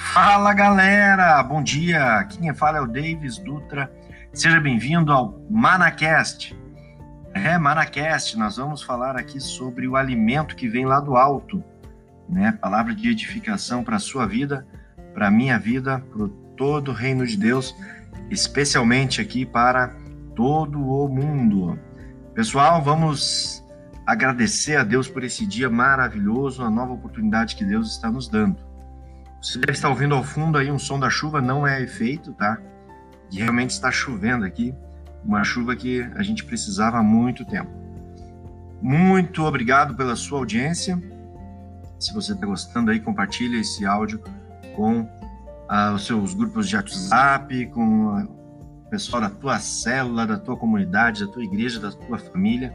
Fala galera, bom dia. Quem fala é o Davis Dutra. Seja bem-vindo ao Manacast. É, Manacast, nós vamos falar aqui sobre o alimento que vem lá do alto, né? Palavra de edificação para a sua vida, para a minha vida, para todo o reino de Deus, especialmente aqui para todo o mundo. Pessoal, vamos agradecer a Deus por esse dia maravilhoso, a nova oportunidade que Deus está nos dando. Você deve estar ouvindo ao fundo aí um som da chuva, não é efeito, tá? E realmente está chovendo aqui, uma chuva que a gente precisava há muito tempo. Muito obrigado pela sua audiência. Se você está gostando aí, compartilhe esse áudio com ah, os seus grupos de WhatsApp, com o pessoal da tua célula, da tua comunidade, da tua igreja, da tua família.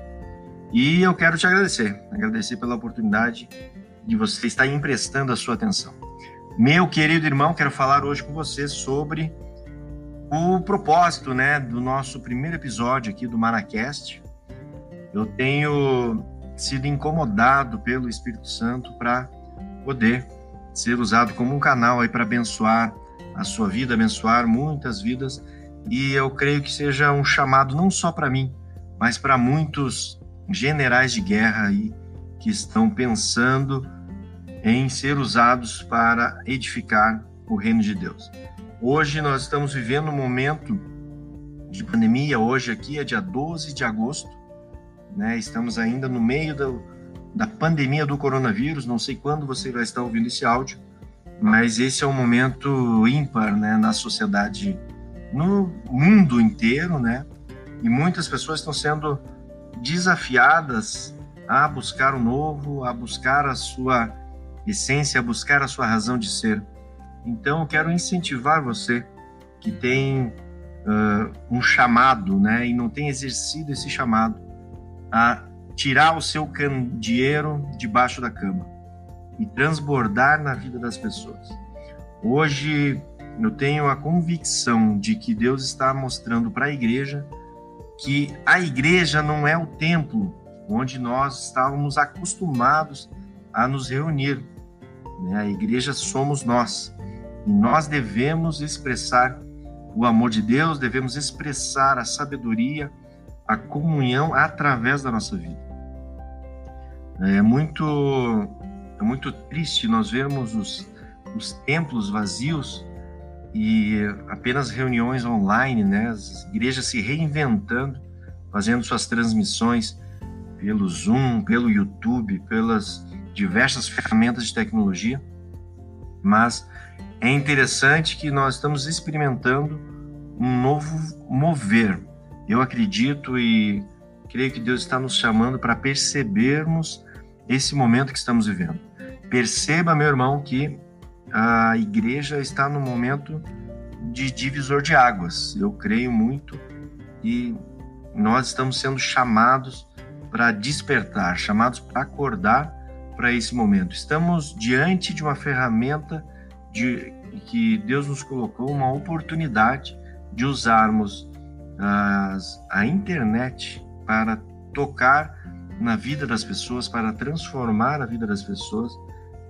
E eu quero te agradecer, agradecer pela oportunidade de você estar emprestando a sua atenção. Meu querido irmão, quero falar hoje com você sobre o propósito, né, do nosso primeiro episódio aqui do Manacast. Eu tenho sido incomodado pelo Espírito Santo para poder ser usado como um canal aí para abençoar a sua vida, abençoar muitas vidas, e eu creio que seja um chamado não só para mim, mas para muitos generais de guerra aí que estão pensando em ser usados para edificar o reino de Deus. Hoje nós estamos vivendo um momento de pandemia, hoje aqui é dia 12 de agosto, né? Estamos ainda no meio do, da pandemia do coronavírus, não sei quando você vai estar ouvindo esse áudio, mas esse é um momento ímpar, né, na sociedade, no mundo inteiro, né? E muitas pessoas estão sendo desafiadas a buscar o novo, a buscar a sua essência, a buscar a sua razão de ser. Então, eu quero incentivar você que tem uh, um chamado, né, e não tem exercido esse chamado, a tirar o seu candeeiro debaixo da cama e transbordar na vida das pessoas. Hoje eu tenho a convicção de que Deus está mostrando para a igreja que a igreja não é o templo onde nós estávamos acostumados a nos reunir. Né? A igreja somos nós. E nós devemos expressar o amor de Deus, devemos expressar a sabedoria, a comunhão através da nossa vida. É muito, é muito triste nós vermos os, os templos vazios e apenas reuniões online, né? As igrejas se reinventando, fazendo suas transmissões pelo Zoom, pelo YouTube, pelas diversas ferramentas de tecnologia. Mas é interessante que nós estamos experimentando um novo mover. Eu acredito e creio que Deus está nos chamando para percebermos esse momento que estamos vivendo. Perceba, meu irmão, que a igreja está no momento de divisor de águas. Eu creio muito e nós estamos sendo chamados para despertar, chamados para acordar para esse momento. Estamos diante de uma ferramenta de que Deus nos colocou, uma oportunidade de usarmos as, a internet para tocar na vida das pessoas, para transformar a vida das pessoas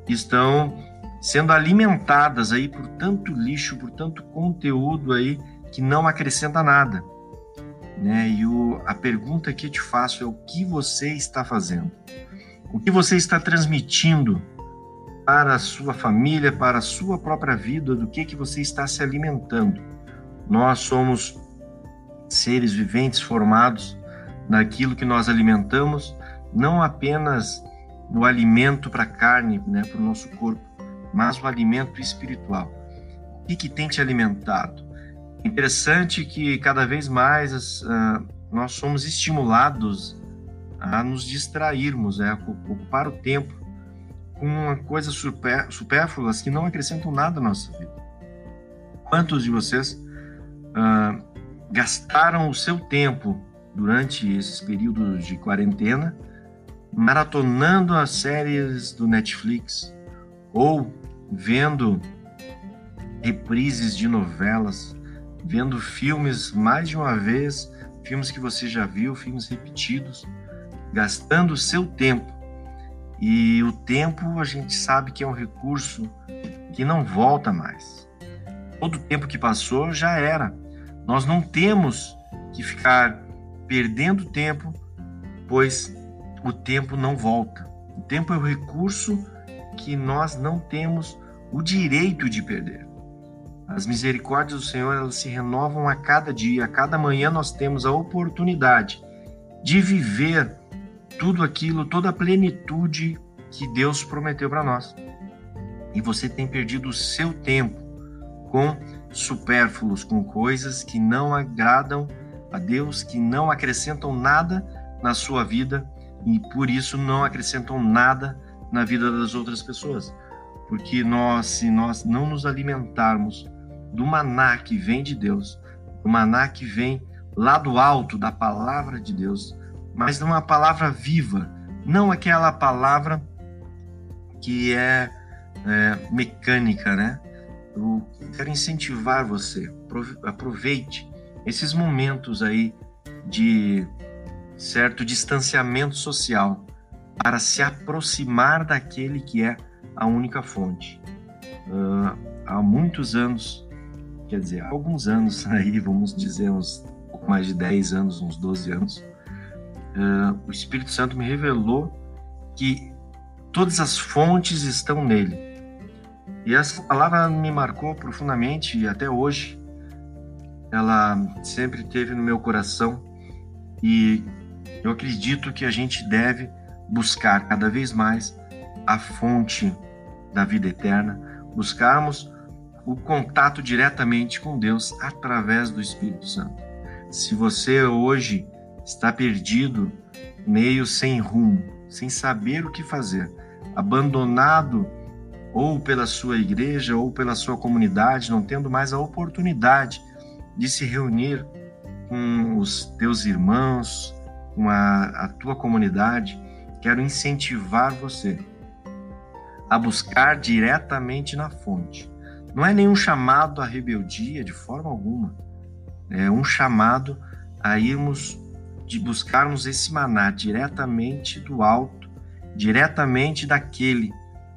estão sendo alimentadas aí por tanto lixo, por tanto conteúdo aí que não acrescenta nada. Né? E o, a pergunta que eu te faço é o que você está fazendo? O que você está transmitindo para a sua família, para a sua própria vida, do que que você está se alimentando? Nós somos seres viventes formados daquilo que nós alimentamos, não apenas no alimento para a carne, né, para o nosso corpo, mas o alimento espiritual. O que, que tem te alimentado? Interessante que cada vez mais uh, nós somos estimulados a nos distrairmos, a ocupar o tempo com coisas supérfluas que não acrescentam nada na nossa vida. Quantos de vocês uh, gastaram o seu tempo durante esses períodos de quarentena maratonando as séries do Netflix ou vendo reprises de novelas, vendo filmes mais de uma vez, filmes que você já viu, filmes repetidos, gastando o seu tempo. E o tempo a gente sabe que é um recurso que não volta mais. Todo o tempo que passou já era. Nós não temos que ficar perdendo tempo, pois o tempo não volta. O tempo é o recurso que nós não temos o direito de perder. As misericórdias do Senhor elas se renovam a cada dia, a cada manhã nós temos a oportunidade de viver tudo aquilo, toda a plenitude que Deus prometeu para nós. E você tem perdido o seu tempo com supérfluos, com coisas que não agradam a Deus, que não acrescentam nada na sua vida e por isso não acrescentam nada na vida das outras pessoas. Porque nós, se nós não nos alimentarmos do maná que vem de Deus, do maná que vem lá do alto da palavra de Deus, mas de uma palavra viva, não aquela palavra que é, é mecânica, né? Eu quero incentivar você, aproveite esses momentos aí de certo distanciamento social para se aproximar daquele que é a única fonte. Uh, há muitos anos, quer dizer, há alguns anos aí, vamos dizer uns pouco mais de 10 anos, uns 12 anos, uh, o Espírito Santo me revelou que todas as fontes estão nele. E essa palavra me marcou profundamente e até hoje ela sempre teve no meu coração e eu acredito que a gente deve buscar cada vez mais a fonte da vida eterna, buscarmos o contato diretamente com Deus através do Espírito Santo. Se você hoje está perdido, meio sem rumo, sem saber o que fazer, abandonado ou pela sua igreja ou pela sua comunidade, não tendo mais a oportunidade de se reunir com os teus irmãos, com a, a tua comunidade, quero incentivar você a buscar diretamente na fonte. Não é nenhum chamado à rebeldia de forma alguma. É um chamado a irmos de buscarmos esse maná diretamente do alto, diretamente daquele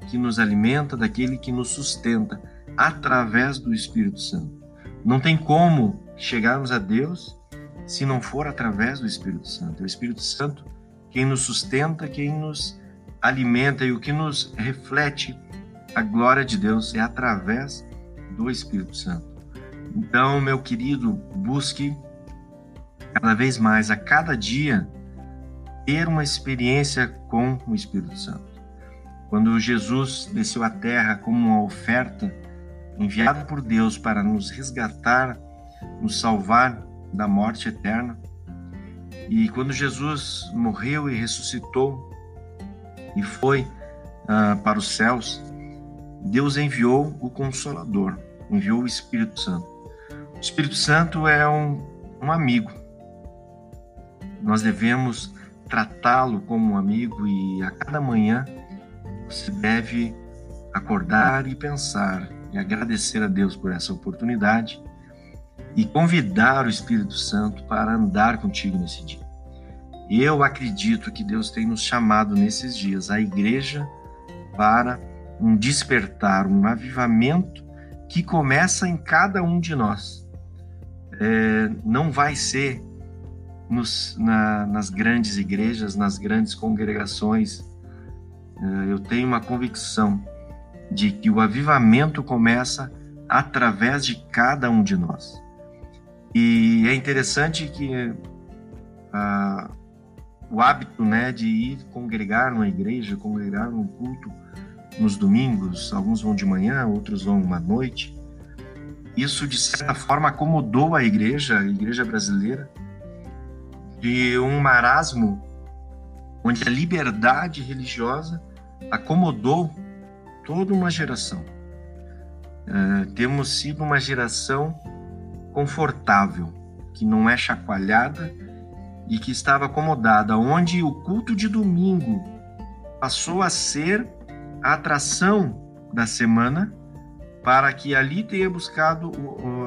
que nos alimenta, daquele que nos sustenta, através do Espírito Santo. Não tem como chegarmos a Deus se não for através do Espírito Santo. É o Espírito Santo quem nos sustenta, quem nos alimenta e o que nos reflete a glória de Deus é através do Espírito Santo. Então, meu querido, busque cada vez mais, a cada dia, ter uma experiência com o Espírito Santo. Quando Jesus desceu à terra como uma oferta enviada por Deus para nos resgatar, nos salvar da morte eterna, e quando Jesus morreu e ressuscitou e foi uh, para os céus, Deus enviou o Consolador, enviou o Espírito Santo. O Espírito Santo é um, um amigo. Nós devemos tratá-lo como um amigo e a cada manhã você deve acordar e pensar e agradecer a Deus por essa oportunidade e convidar o Espírito Santo para andar contigo nesse dia. Eu acredito que Deus tem nos chamado nesses dias, a igreja, para um despertar, um avivamento que começa em cada um de nós. É, não vai ser nos, na, nas grandes igrejas, nas grandes congregações. É, eu tenho uma convicção de que o avivamento começa através de cada um de nós. E é interessante que ah, o hábito né, de ir congregar numa igreja, congregar num culto nos domingos, alguns vão de manhã, outros vão uma noite. Isso, de certa forma, acomodou a igreja, a igreja brasileira, de um marasmo onde a liberdade religiosa acomodou toda uma geração. Uh, temos sido uma geração confortável, que não é chacoalhada e que estava acomodada, onde o culto de domingo passou a ser a atração da semana para que ali tenha buscado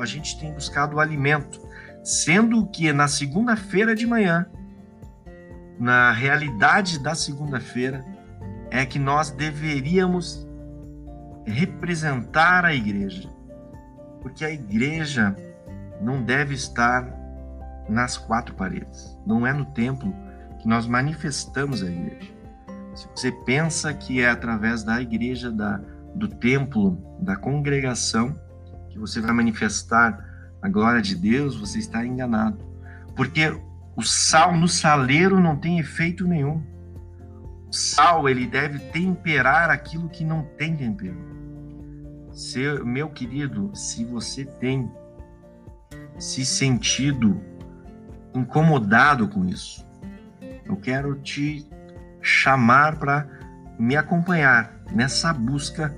a gente tenha buscado o alimento, sendo que na segunda-feira de manhã, na realidade da segunda-feira, é que nós deveríamos representar a igreja. Porque a igreja não deve estar nas quatro paredes. Não é no templo que nós manifestamos a igreja. Se você pensa que é através da igreja, da, do templo, da congregação, que você vai manifestar a glória de Deus, você está enganado. Porque o sal no saleiro não tem efeito nenhum. O sal, ele deve temperar aquilo que não tem tempero. Se, meu querido, se você tem se sentido incomodado com isso, eu quero te chamar para me acompanhar nessa busca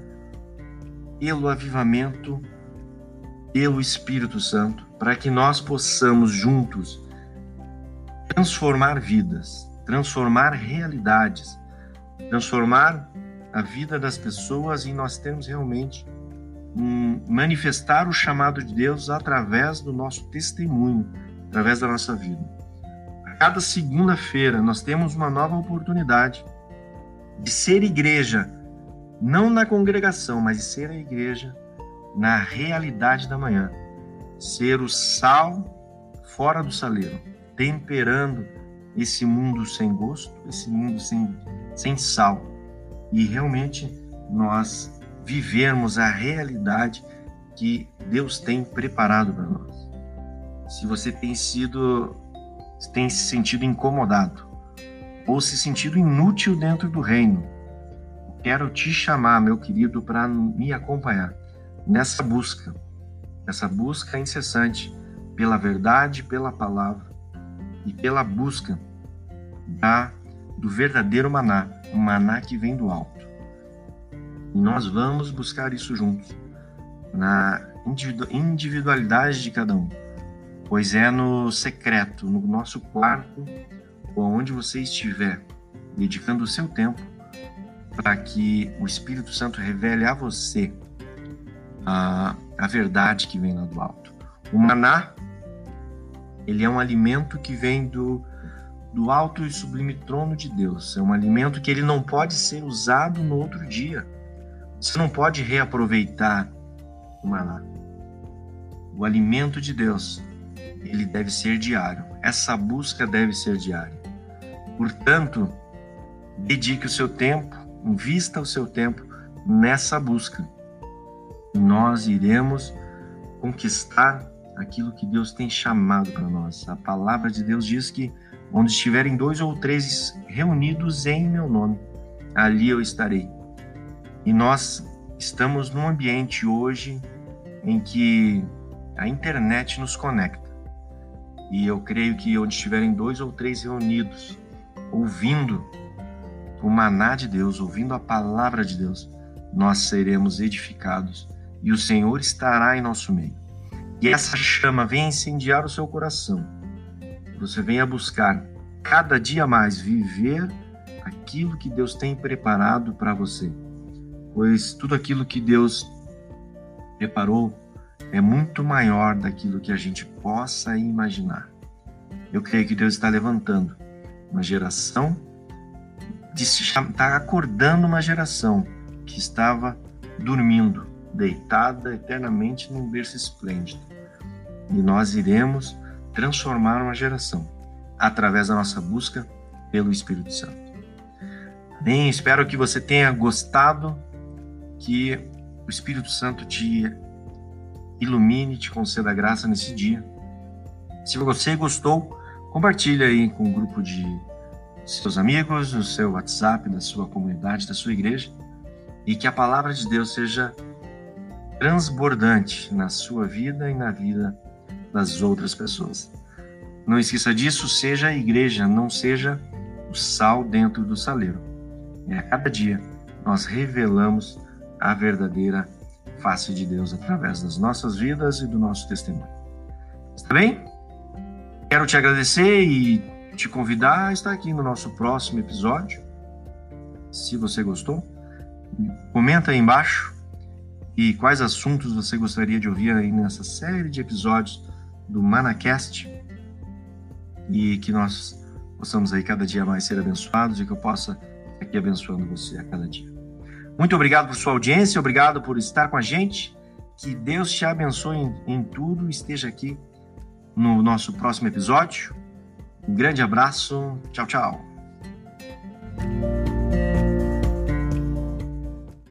pelo avivamento, pelo Espírito Santo, para que nós possamos juntos transformar vidas, transformar realidades, transformar a vida das pessoas e nós temos realmente um, manifestar o chamado de Deus através do nosso testemunho, através da nossa vida. A cada segunda-feira nós temos uma nova oportunidade de ser igreja, não na congregação, mas de ser a igreja na realidade da manhã. Ser o sal fora do saleiro, temperando esse mundo sem gosto, esse mundo sem, sem sal. E realmente nós vivermos a realidade que Deus tem preparado para nós. Se você tem sido, tem se sentido incomodado ou se sentido inútil dentro do reino, quero te chamar, meu querido, para me acompanhar nessa busca, nessa busca incessante pela verdade, pela palavra e pela busca da do verdadeiro maná, o maná que vem do alto. E nós vamos buscar isso juntos, na individualidade de cada um, pois é no secreto, no nosso quarto, ou onde você estiver, dedicando o seu tempo para que o Espírito Santo revele a você a, a verdade que vem lá do alto. O maná, ele é um alimento que vem do, do alto e sublime trono de Deus. É um alimento que ele não pode ser usado no outro dia. Você não pode reaproveitar o maná. O alimento de Deus, ele deve ser diário. Essa busca deve ser diária. Portanto, dedique o seu tempo, invista o seu tempo nessa busca. Nós iremos conquistar aquilo que Deus tem chamado para nós. A palavra de Deus diz que onde estiverem dois ou três reunidos em meu nome, ali eu estarei. E nós estamos num ambiente hoje em que a internet nos conecta. E eu creio que onde estiverem dois ou três reunidos, ouvindo o maná de Deus, ouvindo a palavra de Deus, nós seremos edificados e o Senhor estará em nosso meio. E essa chama vem incendiar o seu coração. Você venha buscar cada dia mais viver aquilo que Deus tem preparado para você pois tudo aquilo que Deus preparou é muito maior daquilo que a gente possa imaginar. Eu creio que Deus está levantando uma geração, está acordando uma geração que estava dormindo, deitada eternamente num berço esplêndido. E nós iremos transformar uma geração através da nossa busca pelo Espírito Santo. Bem, espero que você tenha gostado que o Espírito Santo te ilumine, te conceda graça nesse dia. Se você gostou, compartilhe aí com o grupo de seus amigos, no seu WhatsApp, da sua comunidade, da sua igreja, e que a palavra de Deus seja transbordante na sua vida e na vida das outras pessoas. Não esqueça disso, seja a igreja, não seja o sal dentro do saleiro. E a cada dia nós revelamos a verdadeira face de Deus através das nossas vidas e do nosso testemunho. Está bem? Quero te agradecer e te convidar a estar aqui no nosso próximo episódio. Se você gostou, comenta aí embaixo e quais assuntos você gostaria de ouvir aí nessa série de episódios do Manacast e que nós possamos aí cada dia mais ser abençoados e que eu possa aqui abençoando você a cada dia. Muito obrigado por sua audiência, obrigado por estar com a gente. Que Deus te abençoe em, em tudo. Esteja aqui no nosso próximo episódio. Um grande abraço. Tchau, tchau.